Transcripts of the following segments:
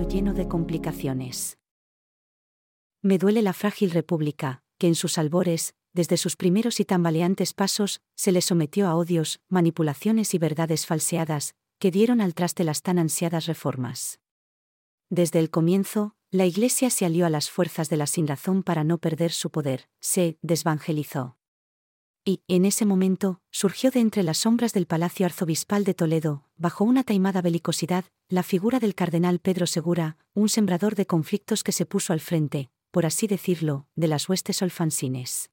lleno de complicaciones. Me duele la frágil república, que en sus albores, desde sus primeros y tambaleantes pasos, se le sometió a odios, manipulaciones y verdades falseadas, que dieron al traste las tan ansiadas reformas. Desde el comienzo, la Iglesia se alió a las fuerzas de la sinrazón para no perder su poder, se desvangelizó. Y, en ese momento, surgió de entre las sombras del Palacio Arzobispal de Toledo, bajo una taimada belicosidad, la figura del cardenal Pedro Segura, un sembrador de conflictos que se puso al frente, por así decirlo, de las huestes olfansines.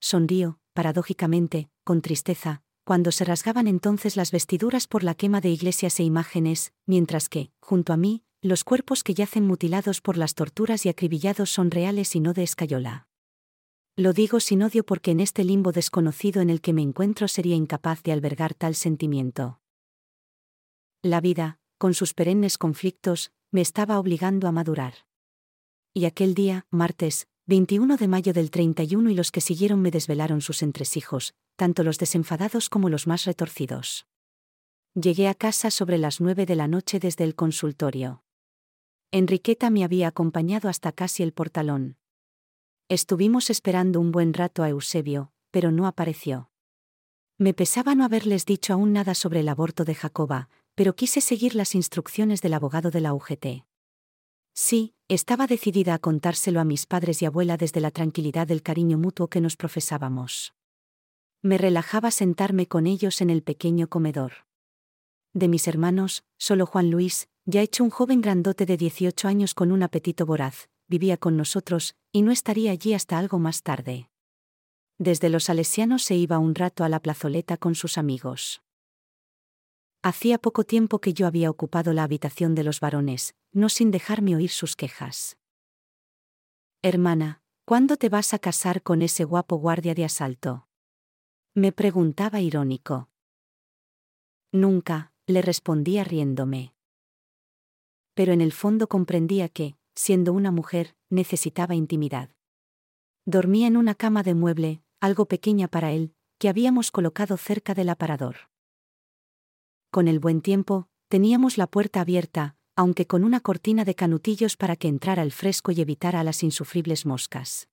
Sonrío, paradójicamente, con tristeza, cuando se rasgaban entonces las vestiduras por la quema de iglesias e imágenes, mientras que, junto a mí, los cuerpos que yacen mutilados por las torturas y acribillados son reales y no de escayola. Lo digo sin odio porque en este limbo desconocido en el que me encuentro sería incapaz de albergar tal sentimiento. La vida, con sus perennes conflictos, me estaba obligando a madurar. Y aquel día, martes, 21 de mayo del 31 y los que siguieron me desvelaron sus entresijos, tanto los desenfadados como los más retorcidos. Llegué a casa sobre las nueve de la noche desde el consultorio. Enriqueta me había acompañado hasta casi el portalón. Estuvimos esperando un buen rato a Eusebio, pero no apareció. Me pesaba no haberles dicho aún nada sobre el aborto de Jacoba, pero quise seguir las instrucciones del abogado de la UGT. Sí, estaba decidida a contárselo a mis padres y abuela desde la tranquilidad del cariño mutuo que nos profesábamos. Me relajaba sentarme con ellos en el pequeño comedor. De mis hermanos, solo Juan Luis, ya hecho un joven grandote de 18 años con un apetito voraz, vivía con nosotros, y no estaría allí hasta algo más tarde. Desde los salesianos se iba un rato a la plazoleta con sus amigos. Hacía poco tiempo que yo había ocupado la habitación de los varones, no sin dejarme oír sus quejas. Hermana, ¿cuándo te vas a casar con ese guapo guardia de asalto? Me preguntaba irónico. Nunca, le respondía riéndome pero en el fondo comprendía que, siendo una mujer, necesitaba intimidad. Dormía en una cama de mueble, algo pequeña para él, que habíamos colocado cerca del aparador. Con el buen tiempo, teníamos la puerta abierta, aunque con una cortina de canutillos para que entrara el fresco y evitara a las insufribles moscas.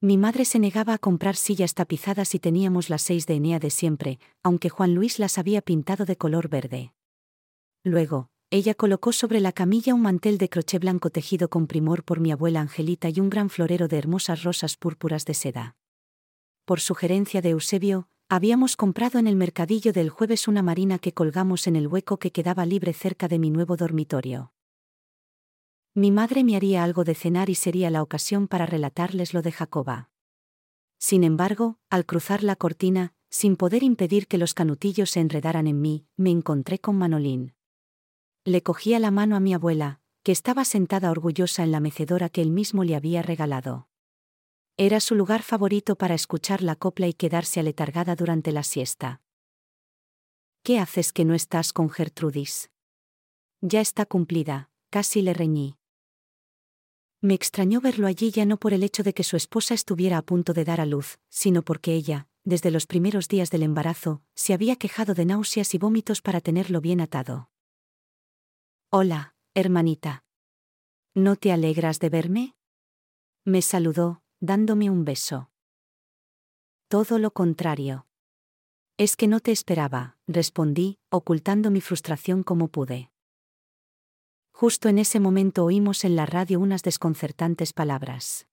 Mi madre se negaba a comprar sillas tapizadas y teníamos las seis de Enea de siempre, aunque Juan Luis las había pintado de color verde. Luego, ella colocó sobre la camilla un mantel de crochet blanco tejido con primor por mi abuela Angelita y un gran florero de hermosas rosas púrpuras de seda. Por sugerencia de Eusebio, habíamos comprado en el mercadillo del jueves una marina que colgamos en el hueco que quedaba libre cerca de mi nuevo dormitorio. Mi madre me haría algo de cenar y sería la ocasión para relatarles lo de Jacoba. Sin embargo, al cruzar la cortina, sin poder impedir que los canutillos se enredaran en mí, me encontré con Manolín. Le cogía la mano a mi abuela, que estaba sentada orgullosa en la mecedora que él mismo le había regalado. Era su lugar favorito para escuchar la copla y quedarse aletargada durante la siesta. ¿Qué haces que no estás con Gertrudis? Ya está cumplida, casi le reñí. Me extrañó verlo allí ya no por el hecho de que su esposa estuviera a punto de dar a luz, sino porque ella, desde los primeros días del embarazo, se había quejado de náuseas y vómitos para tenerlo bien atado. Hola, hermanita. ¿No te alegras de verme? Me saludó, dándome un beso. Todo lo contrario. Es que no te esperaba, respondí, ocultando mi frustración como pude. Justo en ese momento oímos en la radio unas desconcertantes palabras.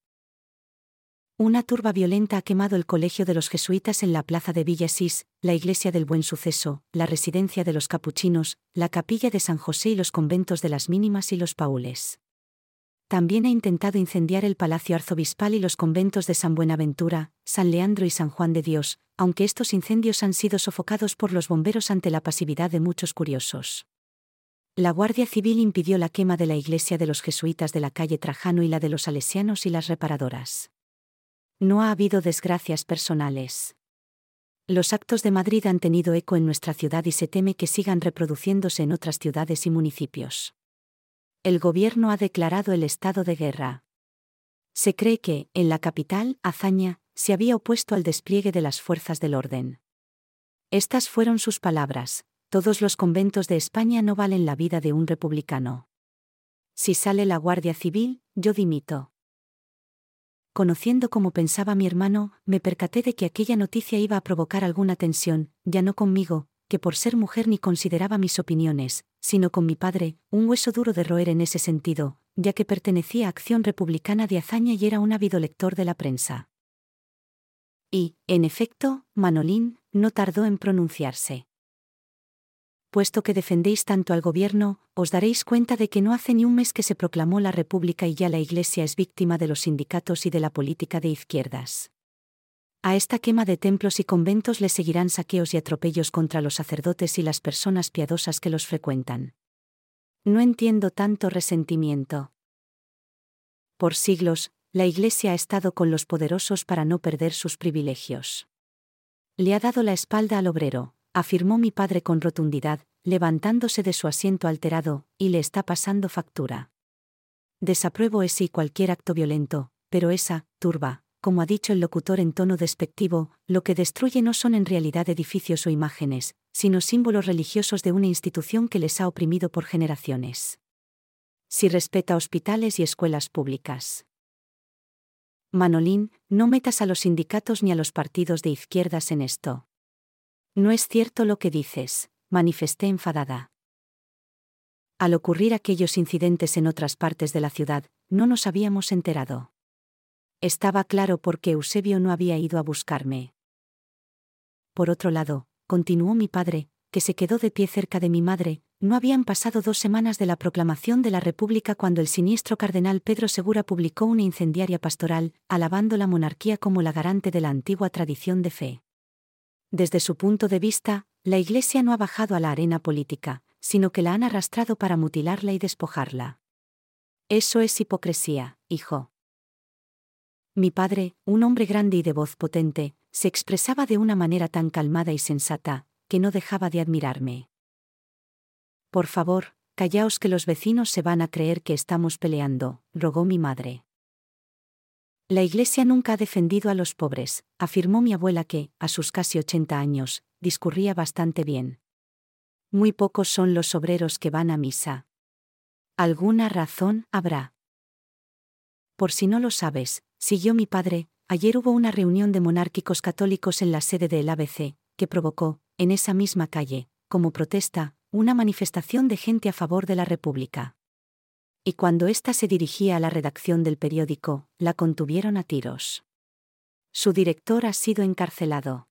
Una turba violenta ha quemado el colegio de los jesuitas en la plaza de Villasís, la iglesia del Buen Suceso, la residencia de los capuchinos, la capilla de San José y los conventos de las Mínimas y los Paules. También ha intentado incendiar el palacio arzobispal y los conventos de San Buenaventura, San Leandro y San Juan de Dios, aunque estos incendios han sido sofocados por los bomberos ante la pasividad de muchos curiosos. La Guardia Civil impidió la quema de la iglesia de los jesuitas de la calle Trajano y la de los salesianos y las reparadoras. No ha habido desgracias personales. Los actos de Madrid han tenido eco en nuestra ciudad y se teme que sigan reproduciéndose en otras ciudades y municipios. El gobierno ha declarado el estado de guerra. Se cree que, en la capital, Azaña, se había opuesto al despliegue de las fuerzas del orden. Estas fueron sus palabras, todos los conventos de España no valen la vida de un republicano. Si sale la Guardia Civil, yo dimito. Conociendo cómo pensaba mi hermano, me percaté de que aquella noticia iba a provocar alguna tensión, ya no conmigo, que por ser mujer ni consideraba mis opiniones, sino con mi padre, un hueso duro de roer en ese sentido, ya que pertenecía a Acción Republicana de Azaña y era un ávido lector de la prensa. Y, en efecto, Manolín, no tardó en pronunciarse. Puesto que defendéis tanto al gobierno, os daréis cuenta de que no hace ni un mes que se proclamó la República y ya la Iglesia es víctima de los sindicatos y de la política de izquierdas. A esta quema de templos y conventos le seguirán saqueos y atropellos contra los sacerdotes y las personas piadosas que los frecuentan. No entiendo tanto resentimiento. Por siglos, la Iglesia ha estado con los poderosos para no perder sus privilegios. Le ha dado la espalda al obrero, afirmó mi padre con rotundidad, levantándose de su asiento alterado, y le está pasando factura. Desapruebo ese y cualquier acto violento, pero esa, turba, como ha dicho el locutor en tono despectivo, lo que destruye no son en realidad edificios o imágenes, sino símbolos religiosos de una institución que les ha oprimido por generaciones. Si respeta hospitales y escuelas públicas. Manolín, no metas a los sindicatos ni a los partidos de izquierdas en esto. No es cierto lo que dices, manifesté enfadada. Al ocurrir aquellos incidentes en otras partes de la ciudad, no nos habíamos enterado. Estaba claro por qué Eusebio no había ido a buscarme. Por otro lado, continuó mi padre, que se quedó de pie cerca de mi madre, no habían pasado dos semanas de la proclamación de la República cuando el siniestro cardenal Pedro Segura publicó una incendiaria pastoral, alabando la monarquía como la garante de la antigua tradición de fe. Desde su punto de vista, la Iglesia no ha bajado a la arena política, sino que la han arrastrado para mutilarla y despojarla. Eso es hipocresía, hijo. Mi padre, un hombre grande y de voz potente, se expresaba de una manera tan calmada y sensata, que no dejaba de admirarme. Por favor, callaos que los vecinos se van a creer que estamos peleando, rogó mi madre. La Iglesia nunca ha defendido a los pobres, afirmó mi abuela que, a sus casi 80 años, discurría bastante bien. Muy pocos son los obreros que van a misa. Alguna razón habrá. Por si no lo sabes, siguió mi padre, ayer hubo una reunión de monárquicos católicos en la sede del ABC, que provocó, en esa misma calle, como protesta, una manifestación de gente a favor de la República. Y cuando ésta se dirigía a la redacción del periódico, la contuvieron a tiros. Su director ha sido encarcelado.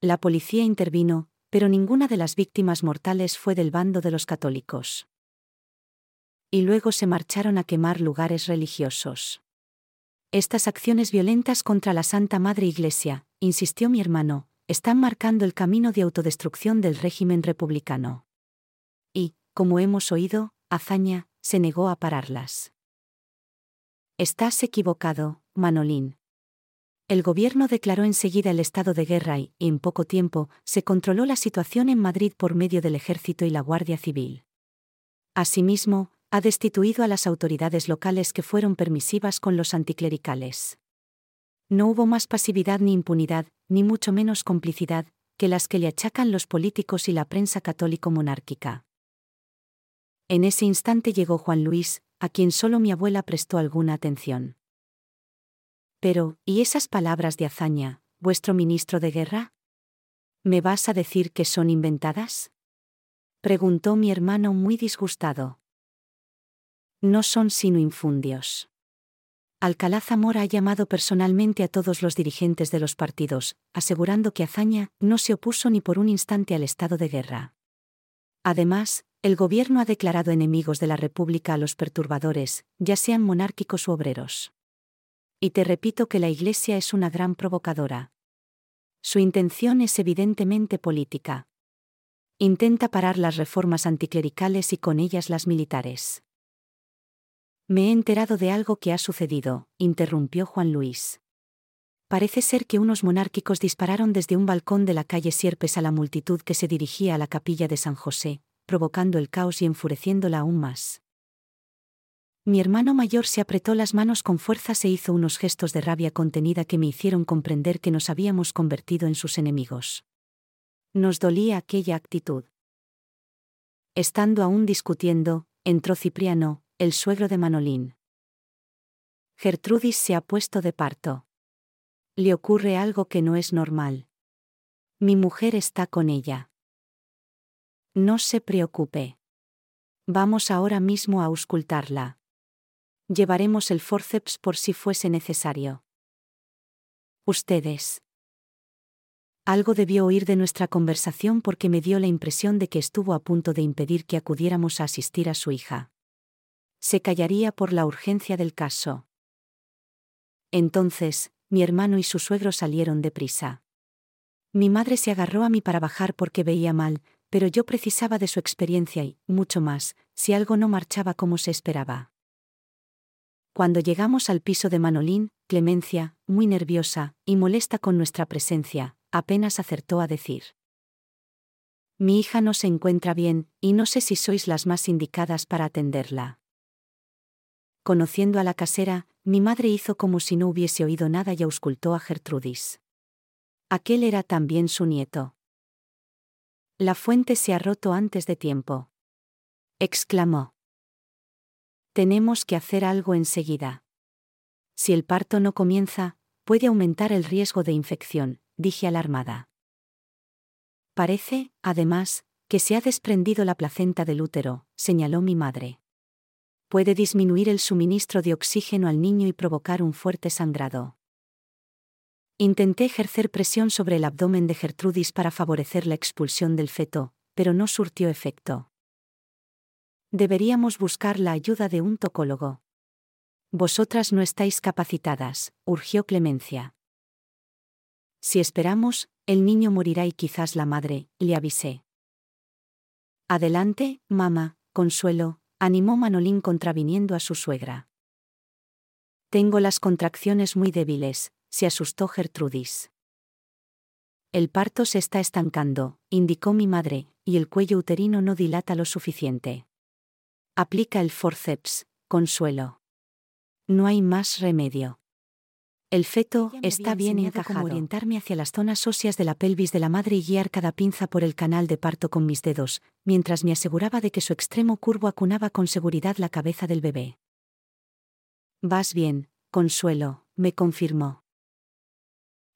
La policía intervino, pero ninguna de las víctimas mortales fue del bando de los católicos. Y luego se marcharon a quemar lugares religiosos. Estas acciones violentas contra la Santa Madre Iglesia, insistió mi hermano, están marcando el camino de autodestrucción del régimen republicano. Y, como hemos oído, Azaña, se negó a pararlas. Estás equivocado, Manolín. El gobierno declaró enseguida el estado de guerra y, en poco tiempo, se controló la situación en Madrid por medio del ejército y la Guardia Civil. Asimismo, ha destituido a las autoridades locales que fueron permisivas con los anticlericales. No hubo más pasividad ni impunidad, ni mucho menos complicidad, que las que le achacan los políticos y la prensa católico-monárquica. En ese instante llegó Juan Luis, a quien solo mi abuela prestó alguna atención. Pero, ¿y esas palabras de hazaña, vuestro ministro de guerra? ¿Me vas a decir que son inventadas? Preguntó mi hermano muy disgustado. No son sino infundios. Alcalá Zamora ha llamado personalmente a todos los dirigentes de los partidos, asegurando que Azaña no se opuso ni por un instante al estado de guerra. Además, el gobierno ha declarado enemigos de la República a los perturbadores, ya sean monárquicos u obreros. Y te repito que la Iglesia es una gran provocadora. Su intención es evidentemente política. Intenta parar las reformas anticlericales y con ellas las militares. Me he enterado de algo que ha sucedido, interrumpió Juan Luis. Parece ser que unos monárquicos dispararon desde un balcón de la calle Sierpes a la multitud que se dirigía a la capilla de San José, provocando el caos y enfureciéndola aún más. Mi hermano mayor se apretó las manos con fuerza e hizo unos gestos de rabia contenida que me hicieron comprender que nos habíamos convertido en sus enemigos. Nos dolía aquella actitud. Estando aún discutiendo, entró Cipriano, el suegro de Manolín. Gertrudis se ha puesto de parto. Le ocurre algo que no es normal. Mi mujer está con ella. No se preocupe. Vamos ahora mismo a auscultarla. Llevaremos el forceps por si fuese necesario. Ustedes. Algo debió oír de nuestra conversación porque me dio la impresión de que estuvo a punto de impedir que acudiéramos a asistir a su hija. Se callaría por la urgencia del caso. Entonces, mi hermano y su suegro salieron deprisa. Mi madre se agarró a mí para bajar porque veía mal, pero yo precisaba de su experiencia y, mucho más, si algo no marchaba como se esperaba. Cuando llegamos al piso de Manolín, Clemencia, muy nerviosa y molesta con nuestra presencia, apenas acertó a decir. Mi hija no se encuentra bien, y no sé si sois las más indicadas para atenderla. Conociendo a la casera, mi madre hizo como si no hubiese oído nada y auscultó a Gertrudis. Aquel era también su nieto. La fuente se ha roto antes de tiempo. exclamó. Tenemos que hacer algo enseguida. Si el parto no comienza, puede aumentar el riesgo de infección, dije alarmada. Parece, además, que se ha desprendido la placenta del útero, señaló mi madre. Puede disminuir el suministro de oxígeno al niño y provocar un fuerte sangrado. Intenté ejercer presión sobre el abdomen de Gertrudis para favorecer la expulsión del feto, pero no surtió efecto. Deberíamos buscar la ayuda de un tocólogo. Vosotras no estáis capacitadas, urgió Clemencia. Si esperamos, el niño morirá y quizás la madre, le avisé. Adelante, mamá, consuelo, animó Manolín contraviniendo a su suegra. Tengo las contracciones muy débiles, se asustó Gertrudis. El parto se está estancando, indicó mi madre, y el cuello uterino no dilata lo suficiente. Aplica el forceps, consuelo. No hay más remedio. El feto está bien encajado. Cómo orientarme hacia las zonas óseas de la pelvis de la madre y guiar cada pinza por el canal de parto con mis dedos, mientras me aseguraba de que su extremo curvo acunaba con seguridad la cabeza del bebé. Vas bien, Consuelo, me confirmó.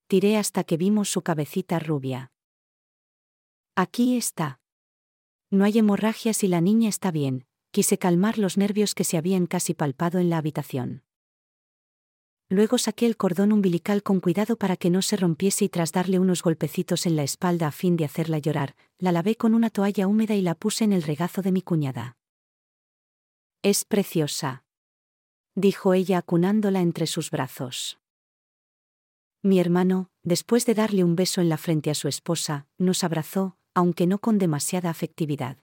Tiré hasta que vimos su cabecita rubia. Aquí está. No hay hemorragias y la niña está bien, quise calmar los nervios que se habían casi palpado en la habitación. Luego saqué el cordón umbilical con cuidado para que no se rompiese y tras darle unos golpecitos en la espalda a fin de hacerla llorar, la lavé con una toalla húmeda y la puse en el regazo de mi cuñada. Es preciosa. Dijo ella acunándola entre sus brazos. Mi hermano, después de darle un beso en la frente a su esposa, nos abrazó, aunque no con demasiada afectividad.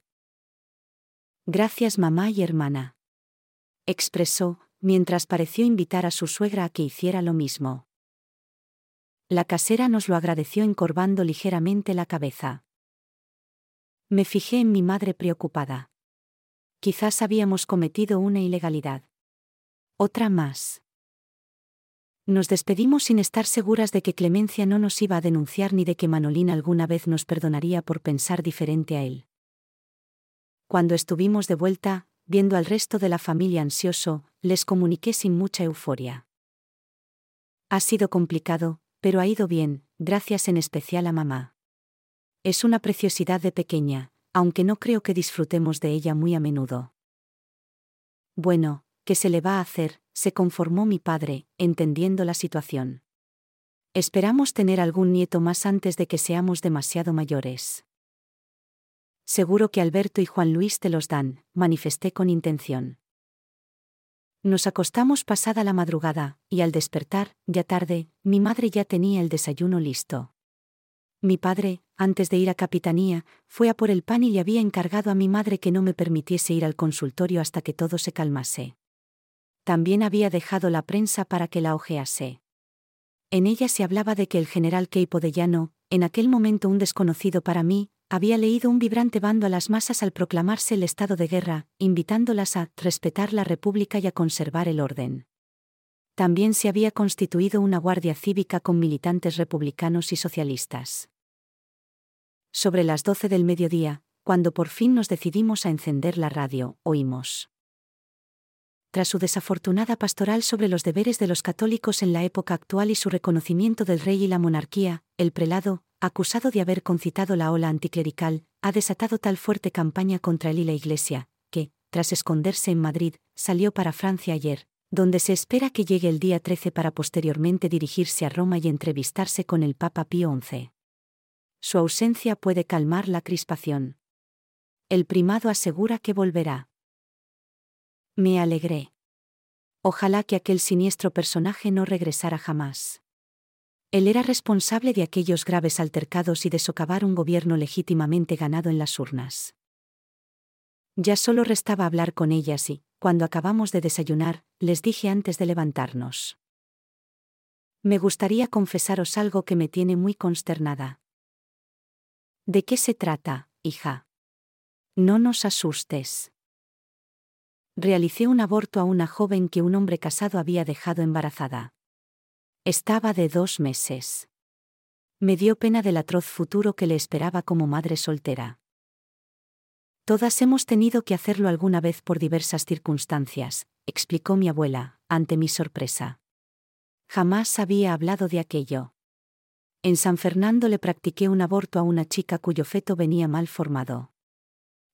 Gracias mamá y hermana. Expresó, mientras pareció invitar a su suegra a que hiciera lo mismo. La casera nos lo agradeció encorvando ligeramente la cabeza. Me fijé en mi madre preocupada. Quizás habíamos cometido una ilegalidad. Otra más. Nos despedimos sin estar seguras de que Clemencia no nos iba a denunciar ni de que Manolín alguna vez nos perdonaría por pensar diferente a él. Cuando estuvimos de vuelta, viendo al resto de la familia ansioso, les comuniqué sin mucha euforia. Ha sido complicado, pero ha ido bien, gracias en especial a mamá. Es una preciosidad de pequeña, aunque no creo que disfrutemos de ella muy a menudo. Bueno, ¿qué se le va a hacer? Se conformó mi padre, entendiendo la situación. Esperamos tener algún nieto más antes de que seamos demasiado mayores. Seguro que Alberto y Juan Luis te los dan, manifesté con intención. Nos acostamos pasada la madrugada, y al despertar, ya tarde, mi madre ya tenía el desayuno listo. Mi padre, antes de ir a Capitanía, fue a por el pan y le había encargado a mi madre que no me permitiese ir al consultorio hasta que todo se calmase. También había dejado la prensa para que la ojease. En ella se hablaba de que el general Keipo de Llano, en aquel momento un desconocido para mí, había leído un vibrante bando a las masas al proclamarse el estado de guerra, invitándolas a respetar la República y a conservar el orden. También se había constituido una guardia cívica con militantes republicanos y socialistas. Sobre las doce del mediodía, cuando por fin nos decidimos a encender la radio, oímos. Tras su desafortunada pastoral sobre los deberes de los católicos en la época actual y su reconocimiento del rey y la monarquía, el prelado, acusado de haber concitado la ola anticlerical, ha desatado tal fuerte campaña contra él y la Iglesia, que, tras esconderse en Madrid, salió para Francia ayer, donde se espera que llegue el día 13 para posteriormente dirigirse a Roma y entrevistarse con el Papa Pío XI. Su ausencia puede calmar la crispación. El primado asegura que volverá. Me alegré. Ojalá que aquel siniestro personaje no regresara jamás. Él era responsable de aquellos graves altercados y de socavar un gobierno legítimamente ganado en las urnas. Ya solo restaba hablar con ellas y, cuando acabamos de desayunar, les dije antes de levantarnos. Me gustaría confesaros algo que me tiene muy consternada. ¿De qué se trata, hija? No nos asustes realicé un aborto a una joven que un hombre casado había dejado embarazada. Estaba de dos meses. Me dio pena del atroz futuro que le esperaba como madre soltera. Todas hemos tenido que hacerlo alguna vez por diversas circunstancias, explicó mi abuela, ante mi sorpresa. Jamás había hablado de aquello. En San Fernando le practiqué un aborto a una chica cuyo feto venía mal formado.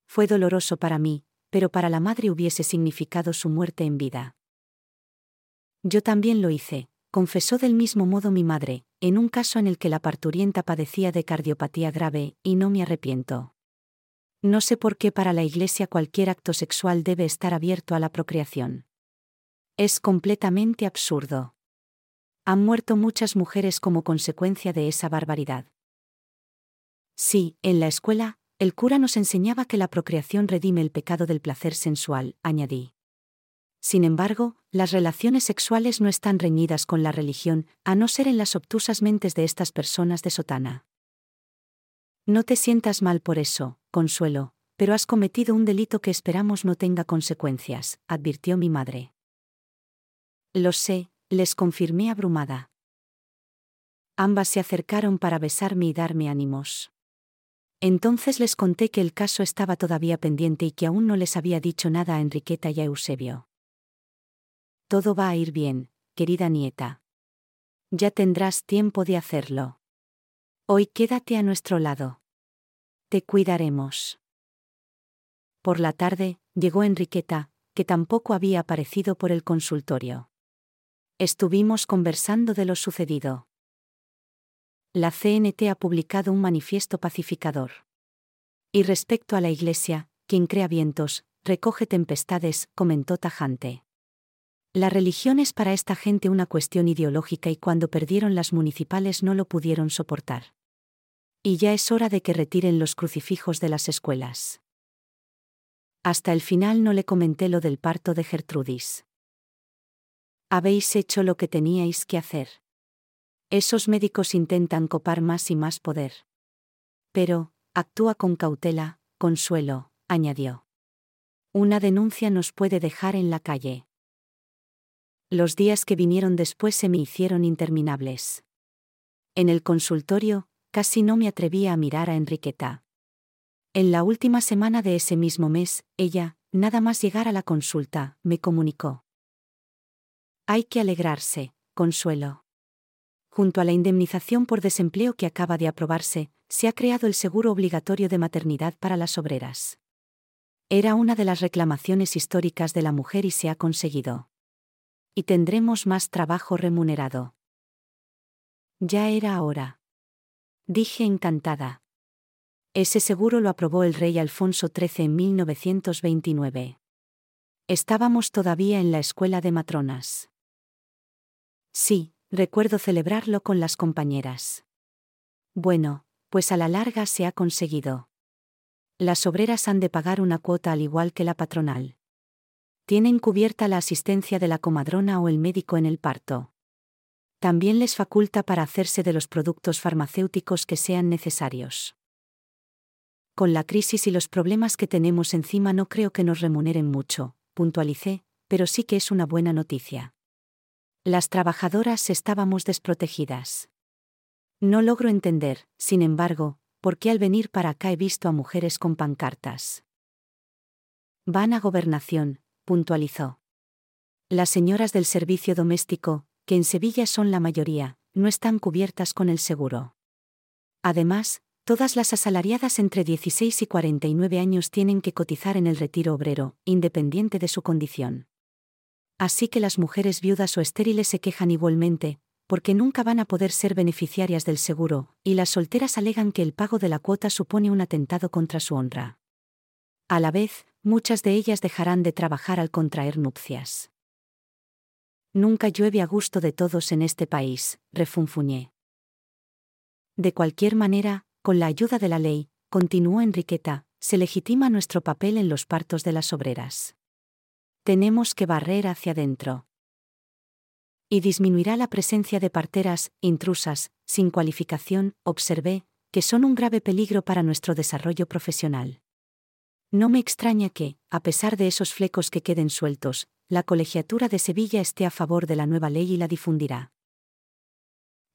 Fue doloroso para mí, pero para la madre hubiese significado su muerte en vida. Yo también lo hice, confesó del mismo modo mi madre, en un caso en el que la parturienta padecía de cardiopatía grave, y no me arrepiento. No sé por qué para la Iglesia cualquier acto sexual debe estar abierto a la procreación. Es completamente absurdo. Han muerto muchas mujeres como consecuencia de esa barbaridad. Sí, en la escuela, el cura nos enseñaba que la procreación redime el pecado del placer sensual, añadí. Sin embargo, las relaciones sexuales no están reñidas con la religión, a no ser en las obtusas mentes de estas personas de sotana. No te sientas mal por eso, Consuelo, pero has cometido un delito que esperamos no tenga consecuencias, advirtió mi madre. Lo sé, les confirmé abrumada. Ambas se acercaron para besarme y darme ánimos. Entonces les conté que el caso estaba todavía pendiente y que aún no les había dicho nada a Enriqueta y a Eusebio. Todo va a ir bien, querida nieta. Ya tendrás tiempo de hacerlo. Hoy quédate a nuestro lado. Te cuidaremos. Por la tarde, llegó Enriqueta, que tampoco había aparecido por el consultorio. Estuvimos conversando de lo sucedido la CNT ha publicado un manifiesto pacificador. Y respecto a la Iglesia, quien crea vientos, recoge tempestades, comentó tajante. La religión es para esta gente una cuestión ideológica y cuando perdieron las municipales no lo pudieron soportar. Y ya es hora de que retiren los crucifijos de las escuelas. Hasta el final no le comenté lo del parto de Gertrudis. Habéis hecho lo que teníais que hacer. Esos médicos intentan copar más y más poder. Pero, actúa con cautela, consuelo, añadió. Una denuncia nos puede dejar en la calle. Los días que vinieron después se me hicieron interminables. En el consultorio, casi no me atrevía a mirar a Enriqueta. En la última semana de ese mismo mes, ella, nada más llegar a la consulta, me comunicó. Hay que alegrarse, consuelo junto a la indemnización por desempleo que acaba de aprobarse, se ha creado el seguro obligatorio de maternidad para las obreras. Era una de las reclamaciones históricas de la mujer y se ha conseguido. Y tendremos más trabajo remunerado. Ya era hora. Dije encantada. Ese seguro lo aprobó el rey Alfonso XIII en 1929. Estábamos todavía en la escuela de matronas. Sí, recuerdo celebrarlo con las compañeras. Bueno, pues a la larga se ha conseguido. Las obreras han de pagar una cuota al igual que la patronal. Tienen cubierta la asistencia de la comadrona o el médico en el parto. También les faculta para hacerse de los productos farmacéuticos que sean necesarios. Con la crisis y los problemas que tenemos encima no creo que nos remuneren mucho, puntualicé, pero sí que es una buena noticia. Las trabajadoras estábamos desprotegidas. No logro entender, sin embargo, por qué al venir para acá he visto a mujeres con pancartas. Van a gobernación, puntualizó. Las señoras del servicio doméstico, que en Sevilla son la mayoría, no están cubiertas con el seguro. Además, todas las asalariadas entre 16 y 49 años tienen que cotizar en el retiro obrero, independiente de su condición. Así que las mujeres viudas o estériles se quejan igualmente, porque nunca van a poder ser beneficiarias del seguro, y las solteras alegan que el pago de la cuota supone un atentado contra su honra. A la vez, muchas de ellas dejarán de trabajar al contraer nupcias. Nunca llueve a gusto de todos en este país, refunfuñé. De cualquier manera, con la ayuda de la ley, continuó Enriqueta, se legitima nuestro papel en los partos de las obreras. Tenemos que barrer hacia adentro. Y disminuirá la presencia de parteras, intrusas, sin cualificación, observé, que son un grave peligro para nuestro desarrollo profesional. No me extraña que, a pesar de esos flecos que queden sueltos, la colegiatura de Sevilla esté a favor de la nueva ley y la difundirá.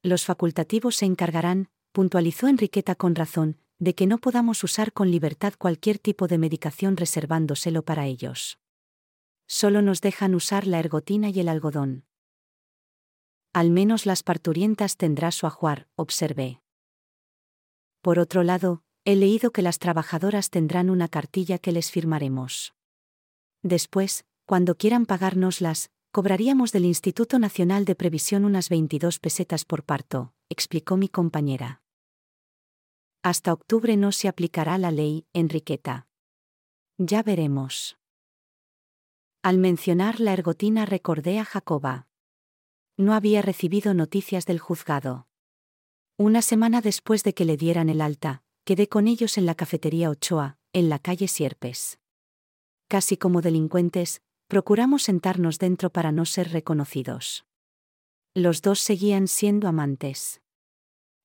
Los facultativos se encargarán, puntualizó Enriqueta con razón, de que no podamos usar con libertad cualquier tipo de medicación reservándoselo para ellos. Solo nos dejan usar la ergotina y el algodón. Al menos las parturientas tendrá su ajuar, observé. Por otro lado, he leído que las trabajadoras tendrán una cartilla que les firmaremos. Después, cuando quieran pagárnoslas, cobraríamos del Instituto Nacional de Previsión unas 22 pesetas por parto, explicó mi compañera. Hasta octubre no se aplicará la ley, Enriqueta. Ya veremos. Al mencionar la ergotina recordé a Jacoba. No había recibido noticias del juzgado. Una semana después de que le dieran el alta, quedé con ellos en la cafetería Ochoa, en la calle Sierpes. Casi como delincuentes, procuramos sentarnos dentro para no ser reconocidos. Los dos seguían siendo amantes.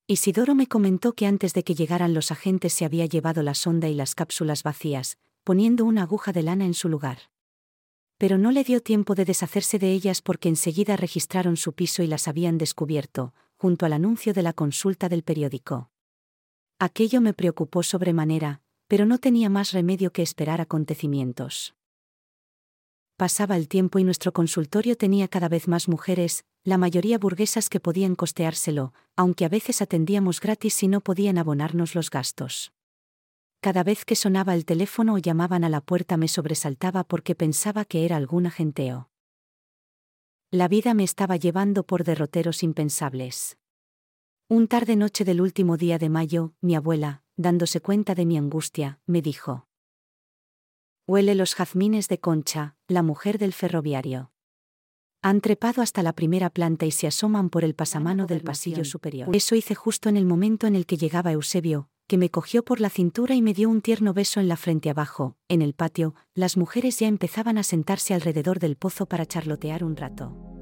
Isidoro me comentó que antes de que llegaran los agentes se había llevado la sonda y las cápsulas vacías, poniendo una aguja de lana en su lugar. Pero no le dio tiempo de deshacerse de ellas porque enseguida registraron su piso y las habían descubierto, junto al anuncio de la consulta del periódico. Aquello me preocupó sobremanera, pero no tenía más remedio que esperar acontecimientos. Pasaba el tiempo y nuestro consultorio tenía cada vez más mujeres, la mayoría burguesas que podían costeárselo, aunque a veces atendíamos gratis si no podían abonarnos los gastos. Cada vez que sonaba el teléfono o llamaban a la puerta me sobresaltaba porque pensaba que era algún agenteo. La vida me estaba llevando por derroteros impensables. Un tarde noche del último día de mayo, mi abuela, dándose cuenta de mi angustia, me dijo. Huele los jazmines de Concha, la mujer del ferroviario. Han trepado hasta la primera planta y se asoman por el pasamano del pasillo superior. Eso hice justo en el momento en el que llegaba Eusebio, que me cogió por la cintura y me dio un tierno beso en la frente abajo. En el patio, las mujeres ya empezaban a sentarse alrededor del pozo para charlotear un rato.